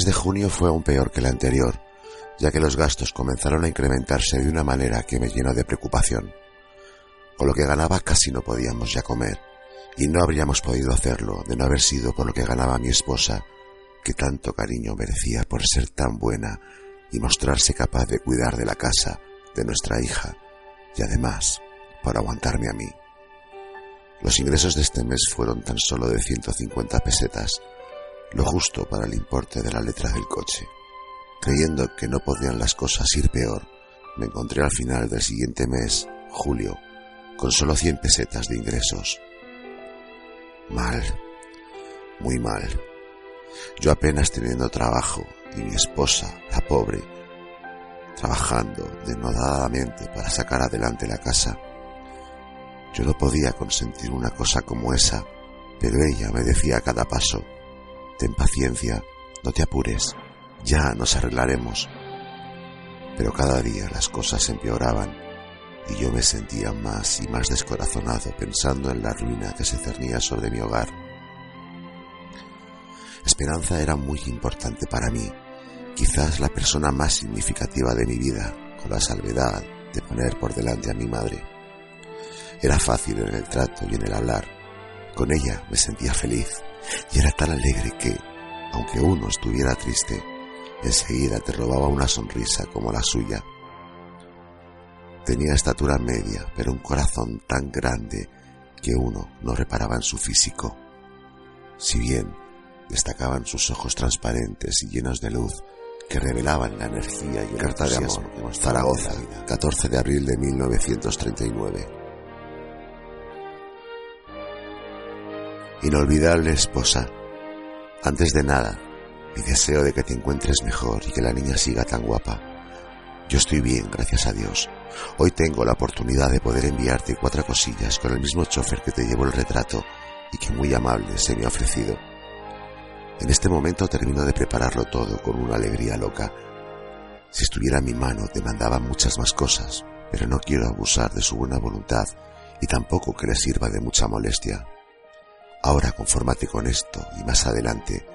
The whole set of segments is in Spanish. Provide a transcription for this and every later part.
mes de junio fue aún peor que el anterior, ya que los gastos comenzaron a incrementarse de una manera que me llenó de preocupación. Con lo que ganaba casi no podíamos ya comer, y no habríamos podido hacerlo de no haber sido por lo que ganaba mi esposa, que tanto cariño merecía por ser tan buena y mostrarse capaz de cuidar de la casa de nuestra hija, y además por aguantarme a mí. Los ingresos de este mes fueron tan solo de 150 pesetas, lo justo para el importe de la letra del coche. Creyendo que no podían las cosas ir peor, me encontré al final del siguiente mes, julio, con solo 100 pesetas de ingresos. Mal, muy mal. Yo apenas teniendo trabajo y mi esposa, la pobre, trabajando denodadamente para sacar adelante la casa. Yo no podía consentir una cosa como esa, pero ella me decía a cada paso, ten paciencia, no te apures, ya nos arreglaremos. Pero cada día las cosas empeoraban y yo me sentía más y más descorazonado pensando en la ruina que se cernía sobre mi hogar. Esperanza era muy importante para mí, quizás la persona más significativa de mi vida, con la salvedad de poner por delante a mi madre. Era fácil en el trato y en el hablar. Con ella me sentía feliz y era tan alegre que, aunque uno estuviera triste, enseguida te robaba una sonrisa como la suya. Tenía estatura media, pero un corazón tan grande que uno no reparaba en su físico. Si bien destacaban sus ojos transparentes y llenos de luz que revelaban la energía y el carta de amor. Zaragoza, 14 de abril de 1939. Inolvidable esposa. Antes de nada, mi deseo de que te encuentres mejor y que la niña siga tan guapa. Yo estoy bien, gracias a Dios. Hoy tengo la oportunidad de poder enviarte cuatro cosillas con el mismo chofer que te llevó el retrato y que muy amable se me ha ofrecido. En este momento termino de prepararlo todo con una alegría loca. Si estuviera en mi mano te mandaba muchas más cosas, pero no quiero abusar de su buena voluntad y tampoco que le sirva de mucha molestia. Ahora confórmate con esto y más adelante,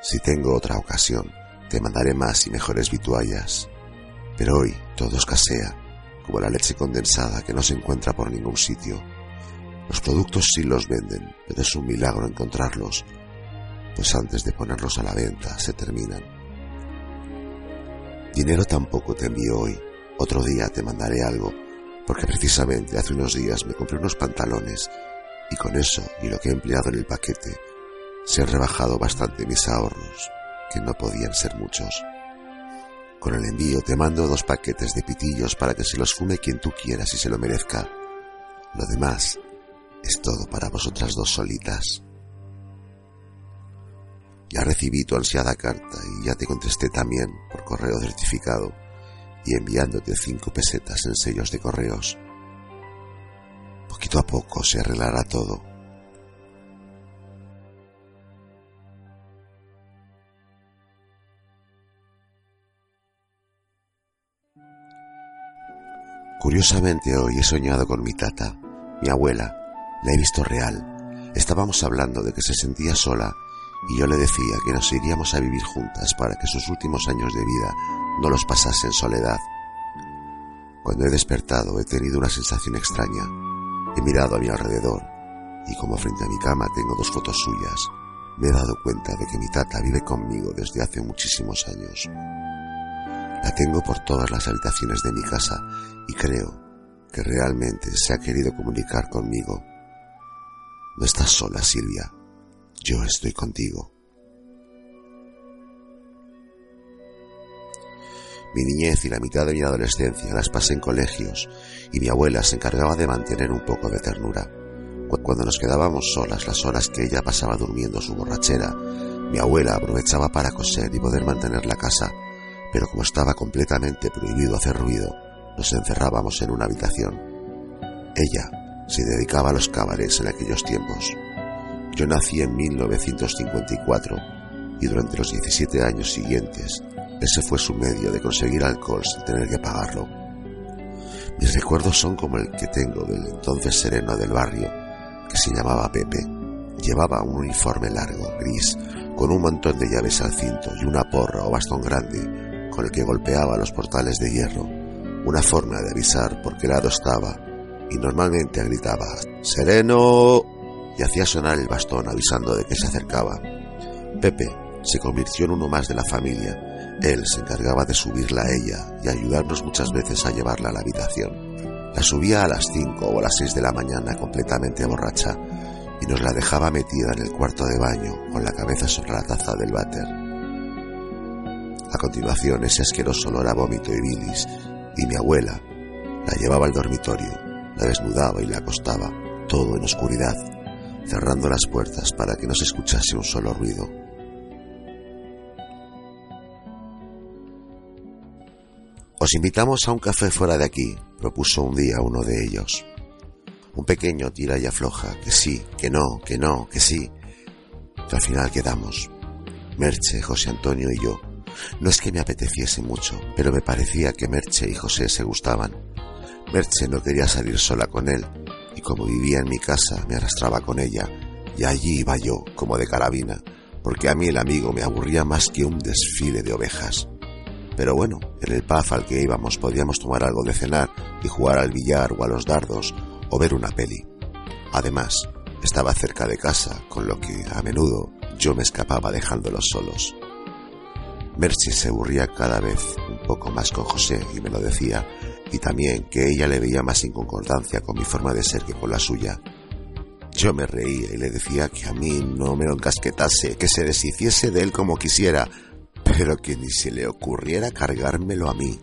si tengo otra ocasión, te mandaré más y mejores vituallas. Pero hoy todo escasea, como la leche condensada que no se encuentra por ningún sitio. Los productos sí los venden, pero es un milagro encontrarlos, pues antes de ponerlos a la venta se terminan. Dinero tampoco te envío hoy, otro día te mandaré algo, porque precisamente hace unos días me compré unos pantalones y con eso y lo que he empleado en el paquete se han rebajado bastante mis ahorros, que no podían ser muchos. Con el envío te mando dos paquetes de pitillos para que se los fume quien tú quieras y se lo merezca. Lo demás es todo para vosotras dos solitas. Ya recibí tu ansiada carta y ya te contesté también por correo certificado y enviándote cinco pesetas en sellos de correos. A poco se arreglará todo. Curiosamente hoy he soñado con mi tata, mi abuela. La he visto real. Estábamos hablando de que se sentía sola y yo le decía que nos iríamos a vivir juntas para que sus últimos años de vida no los pasase en soledad. Cuando he despertado he tenido una sensación extraña. He mirado a mi alrededor y como frente a mi cama tengo dos fotos suyas, me he dado cuenta de que mi tata vive conmigo desde hace muchísimos años. La tengo por todas las habitaciones de mi casa y creo que realmente se ha querido comunicar conmigo. No estás sola, Silvia. Yo estoy contigo. Mi niñez y la mitad de mi adolescencia las pasé en colegios y mi abuela se encargaba de mantener un poco de ternura. Cuando nos quedábamos solas las horas que ella pasaba durmiendo su borrachera, mi abuela aprovechaba para coser y poder mantener la casa, pero como estaba completamente prohibido hacer ruido, nos encerrábamos en una habitación. Ella se dedicaba a los cabarets en aquellos tiempos. Yo nací en 1954 y durante los 17 años siguientes ese fue su medio de conseguir alcohol sin tener que pagarlo. Mis recuerdos son como el que tengo del entonces sereno del barrio, que se llamaba Pepe, Llevaba un uniforme largo, gris, con un montón de llaves al cinto y una porra o bastón grande con el que golpeaba los portales de hierro, una forma de avisar por qué lado estaba, y normalmente gritaba ¡Sereno! y hacía sonar el bastón avisando de que se acercaba. Pepe se convirtió en uno más de la familia. Él se encargaba de subirla a ella y ayudarnos muchas veces a llevarla a la habitación. La subía a las cinco o a las seis de la mañana completamente borracha y nos la dejaba metida en el cuarto de baño con la cabeza sobre la taza del váter. A continuación ese asqueroso olor a vómito y bilis y mi abuela la llevaba al dormitorio, la desnudaba y la acostaba, todo en oscuridad, cerrando las puertas para que no se escuchase un solo ruido. Os invitamos a un café fuera de aquí, propuso un día uno de ellos. Un pequeño tira y afloja, que sí, que no, que no, que sí. Al final quedamos. Merche, José Antonio y yo. No es que me apeteciese mucho, pero me parecía que Merche y José se gustaban. Merche no quería salir sola con él, y como vivía en mi casa, me arrastraba con ella, y allí iba yo, como de carabina, porque a mí el amigo me aburría más que un desfile de ovejas. Pero bueno, en el pub al que íbamos podíamos tomar algo de cenar y jugar al billar o a los dardos o ver una peli. Además, estaba cerca de casa, con lo que a menudo yo me escapaba dejándolos solos. Mercy se aburría cada vez un poco más con José y me lo decía, y también que ella le veía más inconcordancia con mi forma de ser que con la suya. Yo me reía y le decía que a mí no me lo encasquetase, que se deshiciese de él como quisiera, pero que ni se le ocurriera cargármelo a mí.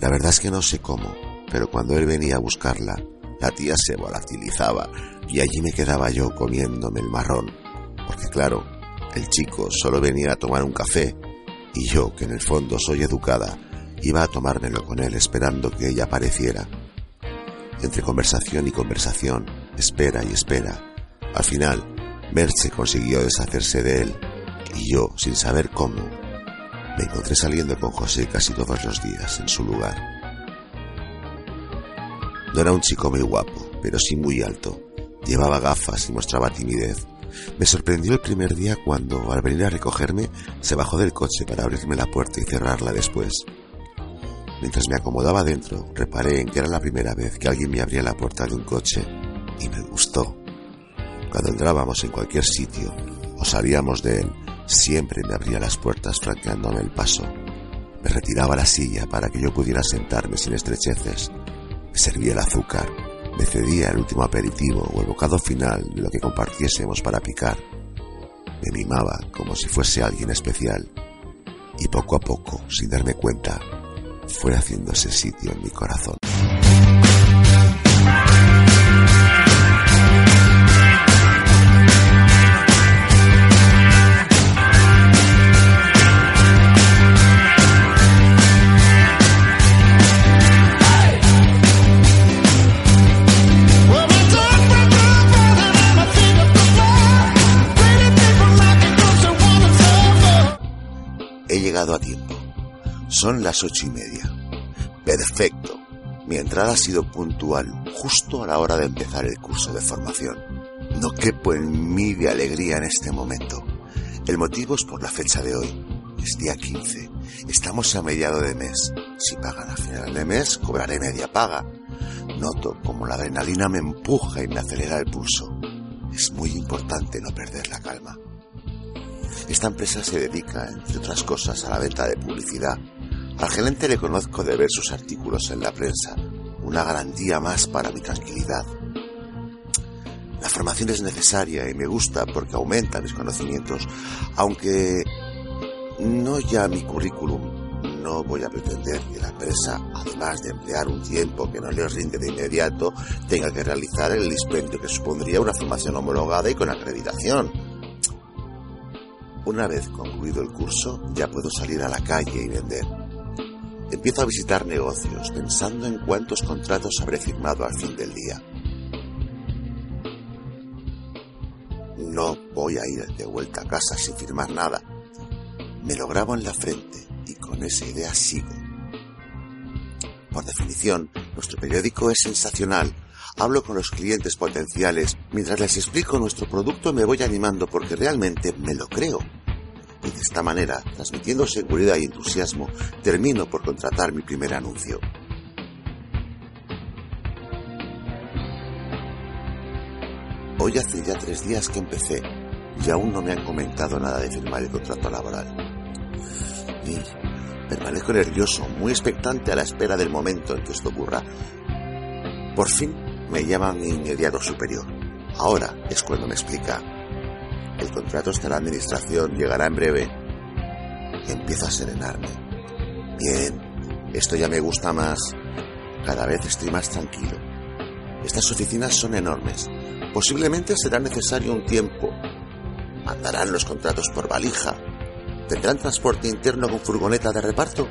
La verdad es que no sé cómo, pero cuando él venía a buscarla, la tía se volatilizaba y allí me quedaba yo comiéndome el marrón, porque claro, el chico solo venía a tomar un café y yo, que en el fondo soy educada, iba a tomármelo con él esperando que ella apareciera. Entre conversación y conversación, espera y espera, al final, Merche consiguió deshacerse de él y yo, sin saber cómo, me encontré saliendo con José casi todos los días en su lugar. No era un chico muy guapo, pero sí muy alto. Llevaba gafas y mostraba timidez. Me sorprendió el primer día cuando, al venir a recogerme, se bajó del coche para abrirme la puerta y cerrarla después. Mientras me acomodaba dentro, reparé en que era la primera vez que alguien me abría la puerta de un coche y me gustó. Cuando entrábamos en cualquier sitio o salíamos de él, siempre me abría las puertas franqueándome el paso. Me retiraba la silla para que yo pudiera sentarme sin estrecheces me servía el azúcar, me cedía el último aperitivo o el bocado final de lo que compartiésemos para picar. Me mimaba como si fuese alguien especial y poco a poco, sin darme cuenta, fue haciéndose sitio en mi corazón. Son las ocho y media. Perfecto. Mi entrada ha sido puntual justo a la hora de empezar el curso de formación. No quepo en mí de alegría en este momento. El motivo es por la fecha de hoy. Es día 15. Estamos a mediado de mes. Si pagan a final de mes, cobraré media paga. Noto como la adrenalina me empuja y me acelera el pulso. Es muy importante no perder la calma. Esta empresa se dedica, entre otras cosas, a la venta de publicidad. Al gerente le conozco de ver sus artículos en la prensa, una garantía más para mi tranquilidad. La formación es necesaria y me gusta porque aumenta mis conocimientos, aunque no ya mi currículum. No voy a pretender que la empresa, además de emplear un tiempo que no les rinde de inmediato, tenga que realizar el dispendio que supondría una formación homologada y con acreditación. Una vez concluido el curso, ya puedo salir a la calle y vender. Empiezo a visitar negocios pensando en cuántos contratos habré firmado al fin del día. No voy a ir de vuelta a casa sin firmar nada. Me lo grabo en la frente y con esa idea sigo. Por definición, nuestro periódico es sensacional, hablo con los clientes potenciales, mientras les explico nuestro producto me voy animando porque realmente me lo creo. De esta manera, transmitiendo seguridad y entusiasmo, termino por contratar mi primer anuncio. Hoy hace ya tres días que empecé y aún no me han comentado nada de firmar el contrato laboral. Y permanezco nervioso, muy expectante a la espera del momento en que esto ocurra. Por fin me llama mi inmediato superior. Ahora es cuando me explica. El contrato está en la administración, llegará en breve. Y empiezo a serenarme. Bien, esto ya me gusta más. Cada vez estoy más tranquilo. Estas oficinas son enormes. Posiblemente será necesario un tiempo. Mandarán los contratos por valija. ¿Tendrán transporte interno con furgoneta de reparto?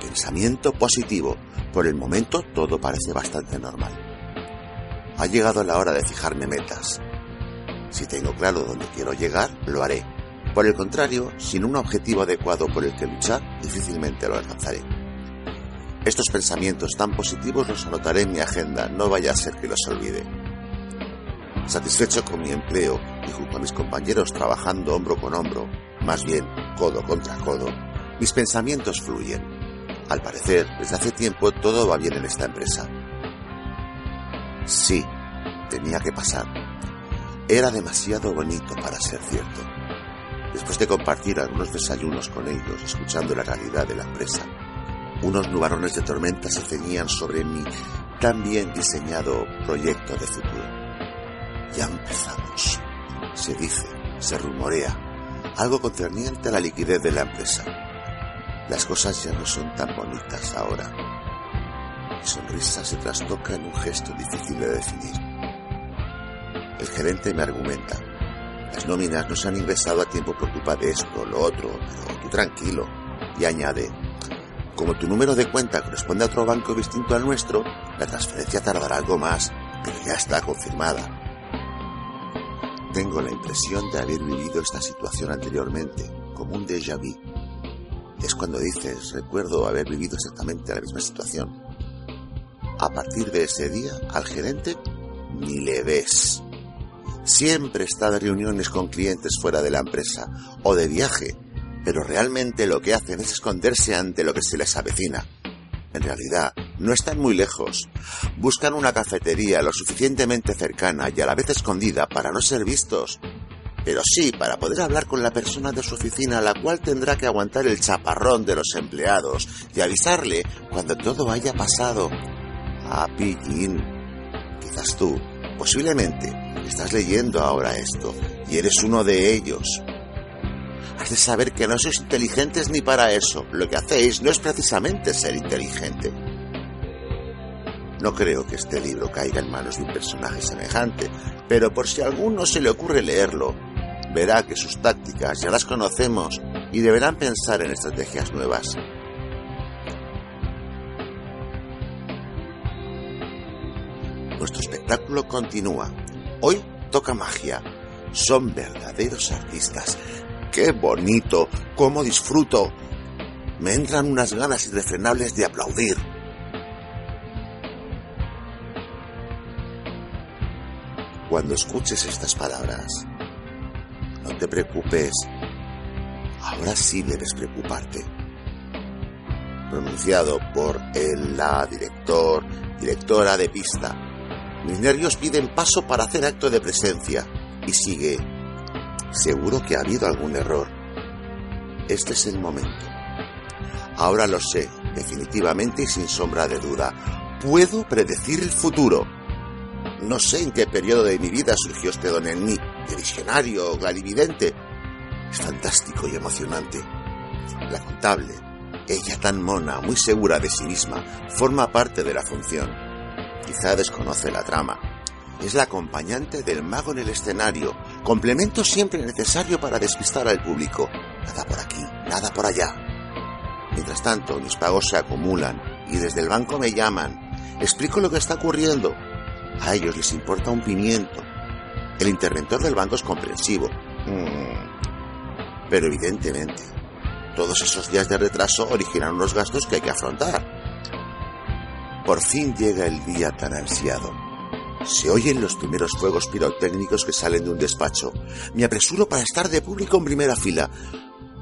Pensamiento positivo. Por el momento todo parece bastante normal. Ha llegado la hora de fijarme metas. Si tengo claro dónde quiero llegar, lo haré. Por el contrario, sin un objetivo adecuado por el que luchar, difícilmente lo alcanzaré. Estos pensamientos tan positivos los anotaré en mi agenda, no vaya a ser que los olvide. Satisfecho con mi empleo y junto a mis compañeros trabajando hombro con hombro, más bien codo contra codo, mis pensamientos fluyen. Al parecer, desde hace tiempo todo va bien en esta empresa. Sí, tenía que pasar. Era demasiado bonito para ser cierto. Después de compartir algunos desayunos con ellos, escuchando la realidad de la empresa, unos nubarones de tormenta se ceñían sobre mi tan bien diseñado proyecto de futuro. Ya empezamos. Se dice, se rumorea, algo concerniente a la liquidez de la empresa. Las cosas ya no son tan bonitas ahora. Mi sonrisa se trastoca en un gesto difícil de definir. El gerente me argumenta. Las nóminas no se han ingresado a tiempo por culpa de esto, lo otro, pero tú tranquilo. Y añade, como tu número de cuenta corresponde a otro banco distinto al nuestro, la transferencia tardará algo más, pero ya está confirmada. Tengo la impresión de haber vivido esta situación anteriormente, como un déjà vu. Es cuando dices, recuerdo haber vivido exactamente la misma situación. A partir de ese día, al gerente ni le ves. Siempre está de reuniones con clientes fuera de la empresa o de viaje, pero realmente lo que hacen es esconderse ante lo que se les avecina. En realidad, no están muy lejos. Buscan una cafetería lo suficientemente cercana y a la vez escondida para no ser vistos. Pero sí para poder hablar con la persona de su oficina, la cual tendrá que aguantar el chaparrón de los empleados y avisarle cuando todo haya pasado. Ah, pillín. Quizás tú, posiblemente, estás leyendo ahora esto y eres uno de ellos. Has de saber que no sois inteligentes ni para eso. Lo que hacéis no es precisamente ser inteligente. No creo que este libro caiga en manos de un personaje semejante, pero por si alguno se le ocurre leerlo, verá que sus tácticas ya las conocemos y deberán pensar en estrategias nuevas. Nuestro espectáculo continúa. Hoy toca magia. Son verdaderos artistas. ¡Qué bonito! ¡Cómo disfruto! Me entran unas ganas irrefrenables de aplaudir. Cuando escuches estas palabras, no te preocupes. Ahora sí debes preocuparte. Pronunciado por el, la director, directora de pista. Mis nervios piden paso para hacer acto de presencia. Y sigue. Seguro que ha habido algún error. Este es el momento. Ahora lo sé, definitivamente y sin sombra de duda. Puedo predecir el futuro. No sé en qué periodo de mi vida surgió este don en mí, de visionario o clarividente. Es fantástico y emocionante. La contable, ella tan mona, muy segura de sí misma, forma parte de la función. Quizá desconoce la trama. Es la acompañante del mago en el escenario, complemento siempre necesario para despistar al público. Nada por aquí, nada por allá. Mientras tanto, mis pagos se acumulan y desde el banco me llaman. Explico lo que está ocurriendo. A ellos les importa un pimiento. El interventor del banco es comprensivo. Mm. Pero evidentemente, todos esos días de retraso originan unos gastos que hay que afrontar. Por fin llega el día tan ansiado. Se oyen los primeros fuegos pirotécnicos que salen de un despacho. Me apresuro para estar de público en primera fila.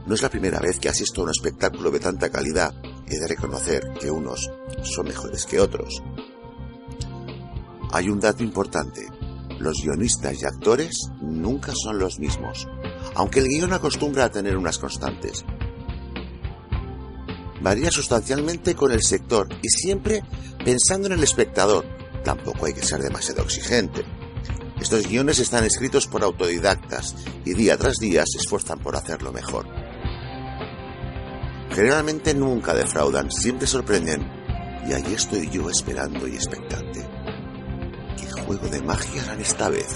No es la primera vez que asisto a un espectáculo de tanta calidad. He de reconocer que unos son mejores que otros. Hay un dato importante. Los guionistas y actores nunca son los mismos, aunque el guion acostumbra a tener unas constantes. Varía sustancialmente con el sector y siempre pensando en el espectador, tampoco hay que ser demasiado exigente. Estos guiones están escritos por autodidactas y día tras día se esfuerzan por hacerlo mejor. Generalmente nunca defraudan, siempre sorprenden, y allí estoy yo esperando y expectante. ¿Qué juego de magia harán esta vez?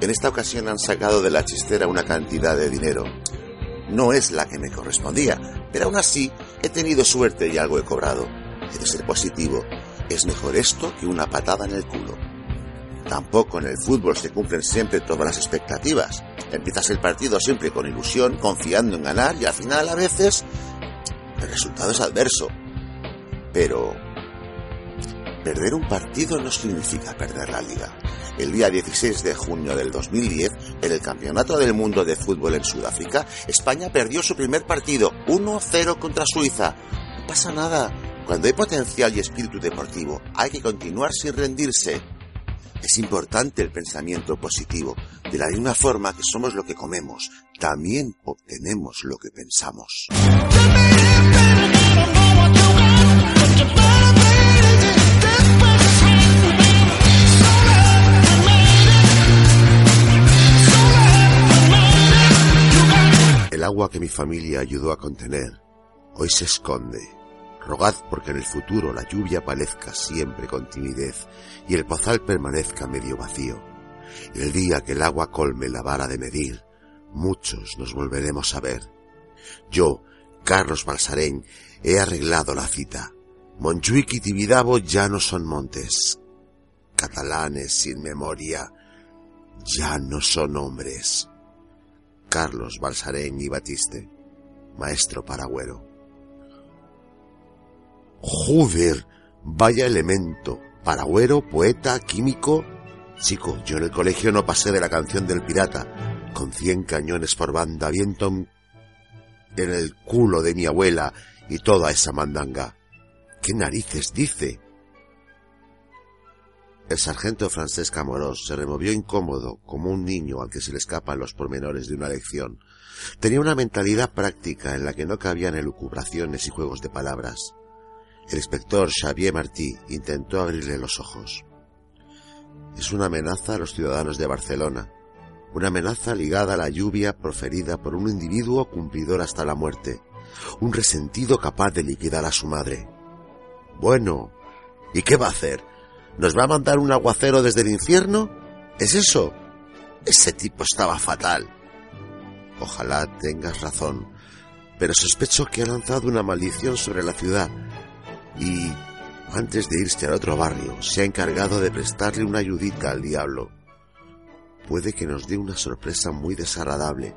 En esta ocasión han sacado de la chistera una cantidad de dinero. No es la que me correspondía, pero aún así he tenido suerte y algo he cobrado. He de ser positivo es mejor esto que una patada en el culo. Tampoco en el fútbol se cumplen siempre todas las expectativas. Empiezas el partido siempre con ilusión, confiando en ganar y al final a veces el resultado es adverso. Pero perder un partido no significa perder la liga. El día 16 de junio del 2010, en el Campeonato del Mundo de Fútbol en Sudáfrica, España perdió su primer partido 1-0 contra Suiza. No pasa nada, cuando hay potencial y espíritu deportivo, hay que continuar sin rendirse. Es importante el pensamiento positivo. De la misma forma que somos lo que comemos, también obtenemos lo que pensamos. Agua que mi familia ayudó a contener hoy se esconde Rogad porque en el futuro la lluvia aparezca siempre con timidez y el pozal permanezca medio vacío. El día que el agua colme la vara de medir, muchos nos volveremos a ver. Yo, Carlos Balsarén, he arreglado la cita. Montjuic y Tibidabo ya no son montes. Catalanes sin memoria ya no son hombres. Carlos Balsarén y Batiste, maestro paragüero. Joder, vaya elemento. Paragüero, poeta, químico. Chico, yo en el colegio no pasé de la canción del pirata, con cien cañones por banda, viento en el culo de mi abuela y toda esa mandanga. ¿Qué narices dice? El sargento Francesca Moros se removió incómodo, como un niño al que se le escapan los pormenores de una lección. Tenía una mentalidad práctica en la que no cabían elucubraciones y juegos de palabras. El inspector Xavier Martí intentó abrirle los ojos. Es una amenaza a los ciudadanos de Barcelona, una amenaza ligada a la lluvia proferida por un individuo cumplidor hasta la muerte, un resentido capaz de liquidar a su madre. Bueno, ¿y qué va a hacer? ¿Nos va a mandar un aguacero desde el infierno? ¿Es eso? Ese tipo estaba fatal. Ojalá tengas razón, pero sospecho que ha lanzado una maldición sobre la ciudad y, antes de irse al otro barrio, se ha encargado de prestarle una ayudita al diablo. Puede que nos dé una sorpresa muy desagradable.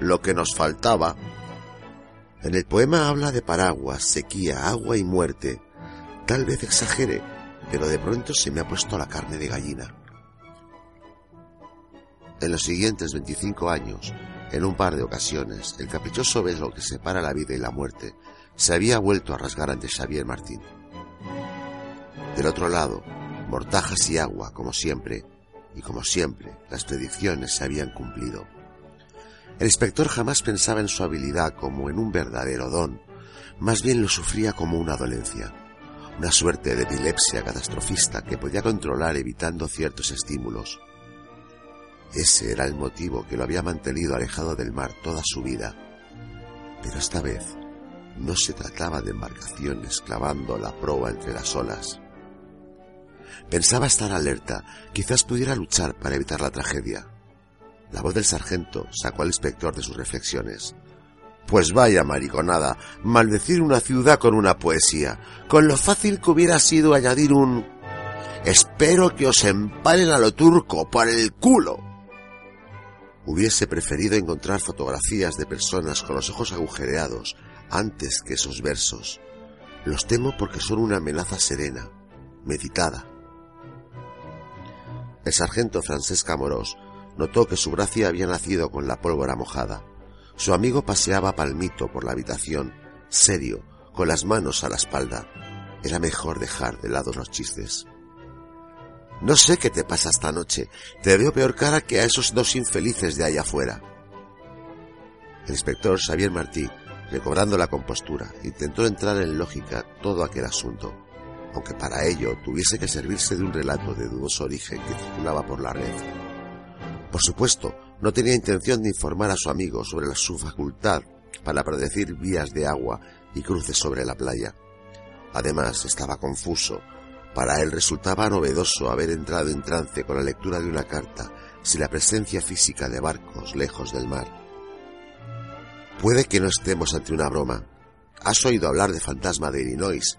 Lo que nos faltaba. En el poema habla de paraguas, sequía, agua y muerte. Tal vez exagere, pero de pronto se me ha puesto la carne de gallina. En los siguientes 25 años, en un par de ocasiones, el caprichoso lo que separa la vida y la muerte se había vuelto a rasgar ante Xavier Martín. Del otro lado, mortajas y agua, como siempre, y como siempre, las predicciones se habían cumplido. El inspector jamás pensaba en su habilidad como en un verdadero don, más bien lo sufría como una dolencia, una suerte de epilepsia catastrofista que podía controlar evitando ciertos estímulos. Ese era el motivo que lo había mantenido alejado del mar toda su vida. Pero esta vez no se trataba de embarcaciones clavando la proa entre las olas. Pensaba estar alerta, quizás pudiera luchar para evitar la tragedia. La voz del sargento sacó al inspector de sus reflexiones. Pues vaya mariconada, maldecir una ciudad con una poesía, con lo fácil que hubiera sido añadir un... Espero que os empalen a lo turco por el culo. Hubiese preferido encontrar fotografías de personas con los ojos agujereados, antes que esos versos. Los temo porque son una amenaza serena, meditada, El sargento Francesca Moros notó que su gracia había nacido con la pólvora mojada. Su amigo paseaba palmito por la habitación, serio, con las manos a la espalda. Era mejor dejar de lado los chistes. No sé qué te pasa esta noche. Te veo peor cara que a esos dos infelices de allá afuera. El inspector Xavier Martí, recobrando la compostura, intentó entrar en lógica todo aquel asunto, aunque para ello tuviese que servirse de un relato de dudoso origen que circulaba por la red. Por supuesto, no tenía intención de informar a su amigo sobre su facultad para predecir vías de agua y cruces sobre la playa. Además, estaba confuso. Para él resultaba novedoso haber entrado en trance con la lectura de una carta sin la presencia física de barcos lejos del mar. Puede que no estemos ante una broma. ¿Has oído hablar de fantasma de Illinois?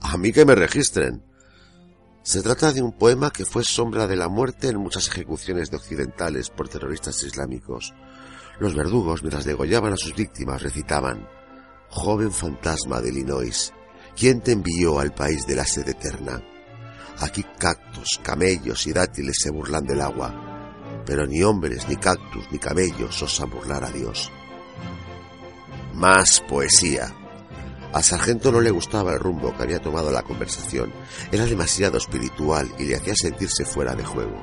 A mí que me registren. Se trata de un poema que fue sombra de la muerte en muchas ejecuciones de occidentales por terroristas islámicos. Los verdugos, mientras degollaban a sus víctimas, recitaban Joven fantasma de Illinois, ¿quién te envió al país de la sed eterna? Aquí cactus, camellos y dátiles se burlan del agua, pero ni hombres, ni cactus, ni camellos osan burlar a Dios. Más poesía. Al sargento no le gustaba el rumbo que había tomado la conversación. Era demasiado espiritual y le hacía sentirse fuera de juego.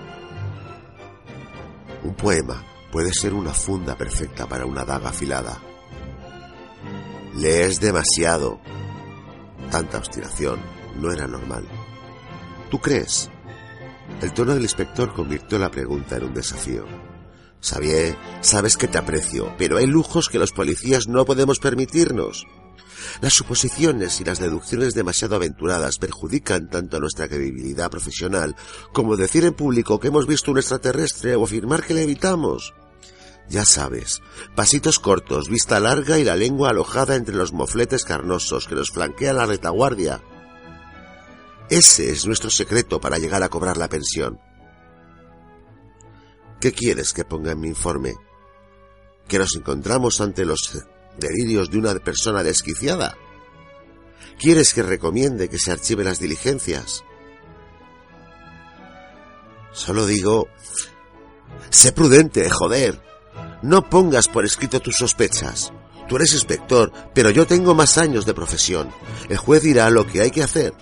Un poema puede ser una funda perfecta para una daga afilada. Lees demasiado. Tanta obstinación no era normal. ¿Tú crees? El tono del inspector convirtió la pregunta en un desafío. Xavier, sabes que te aprecio, pero hay lujos que los policías no podemos permitirnos. Las suposiciones y las deducciones demasiado aventuradas perjudican tanto a nuestra credibilidad profesional como decir en público que hemos visto un extraterrestre o afirmar que le evitamos. Ya sabes, pasitos cortos, vista larga y la lengua alojada entre los mofletes carnosos que nos flanquean la retaguardia. Ese es nuestro secreto para llegar a cobrar la pensión. ¿Qué quieres que ponga en mi informe? ¿Que nos encontramos ante los delirios de una persona desquiciada? ¿Quieres que recomiende que se archiven las diligencias? Solo digo... Sé prudente, joder. No pongas por escrito tus sospechas. Tú eres inspector, pero yo tengo más años de profesión. El juez dirá lo que hay que hacer.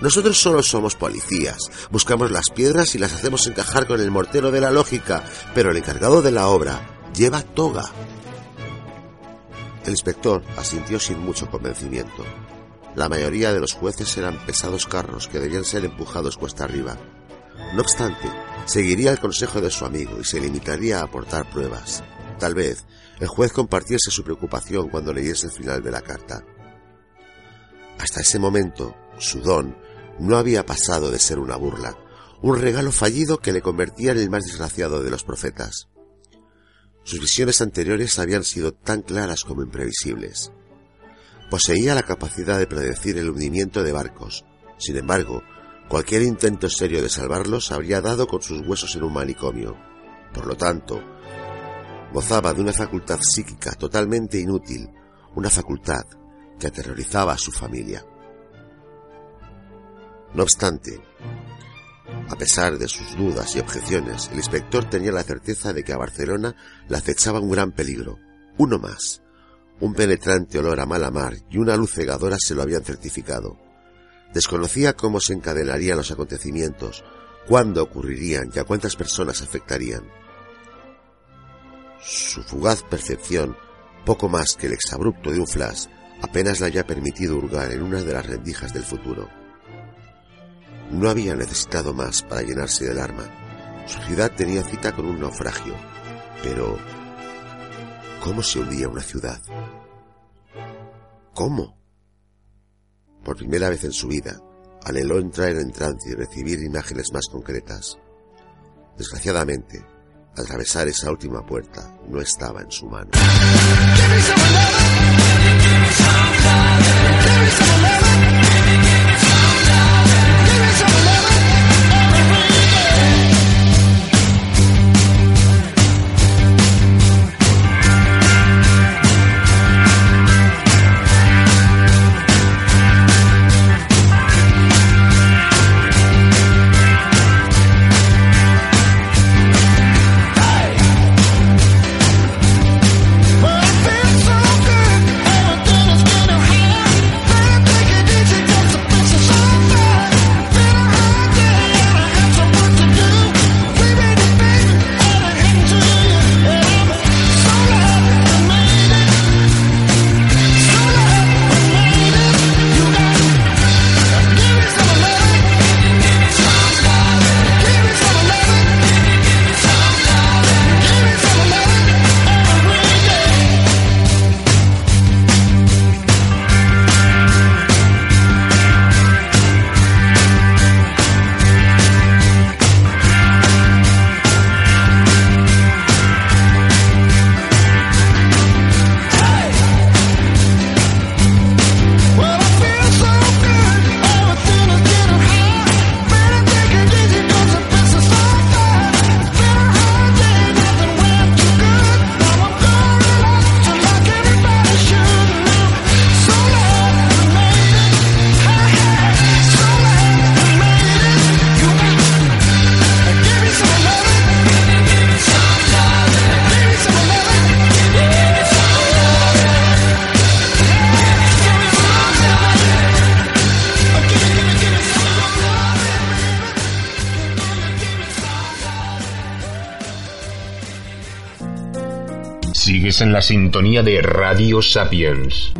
Nosotros solo somos policías. Buscamos las piedras y las hacemos encajar con el mortero de la lógica, pero el encargado de la obra lleva toga. El inspector asintió sin mucho convencimiento. La mayoría de los jueces eran pesados carros que debían ser empujados cuesta arriba. No obstante, seguiría el consejo de su amigo y se limitaría a aportar pruebas. Tal vez el juez compartiese su preocupación cuando leyese el final de la carta. Hasta ese momento, su don no había pasado de ser una burla, un regalo fallido que le convertía en el más desgraciado de los profetas. Sus visiones anteriores habían sido tan claras como imprevisibles. Poseía la capacidad de predecir el hundimiento de barcos. Sin embargo, cualquier intento serio de salvarlos habría dado con sus huesos en un manicomio. Por lo tanto, gozaba de una facultad psíquica totalmente inútil, una facultad que aterrorizaba a su familia. No obstante, a pesar de sus dudas y objeciones, el inspector tenía la certeza de que a Barcelona le acechaba un gran peligro, uno más. Un penetrante olor a mala mar y una luz cegadora se lo habían certificado. Desconocía cómo se encadenarían los acontecimientos, cuándo ocurrirían y a cuántas personas afectarían. Su fugaz percepción, poco más que el exabrupto de un flash, apenas le había permitido hurgar en una de las rendijas del futuro. No había necesitado más para llenarse de alarma. Su ciudad tenía cita con un naufragio. Pero... ¿Cómo se hundía una ciudad? ¿Cómo? Por primera vez en su vida, anheló entrar en trance y recibir imágenes más concretas. Desgraciadamente, atravesar esa última puerta no estaba en su mano. En la sintonía de Radio Sapiens.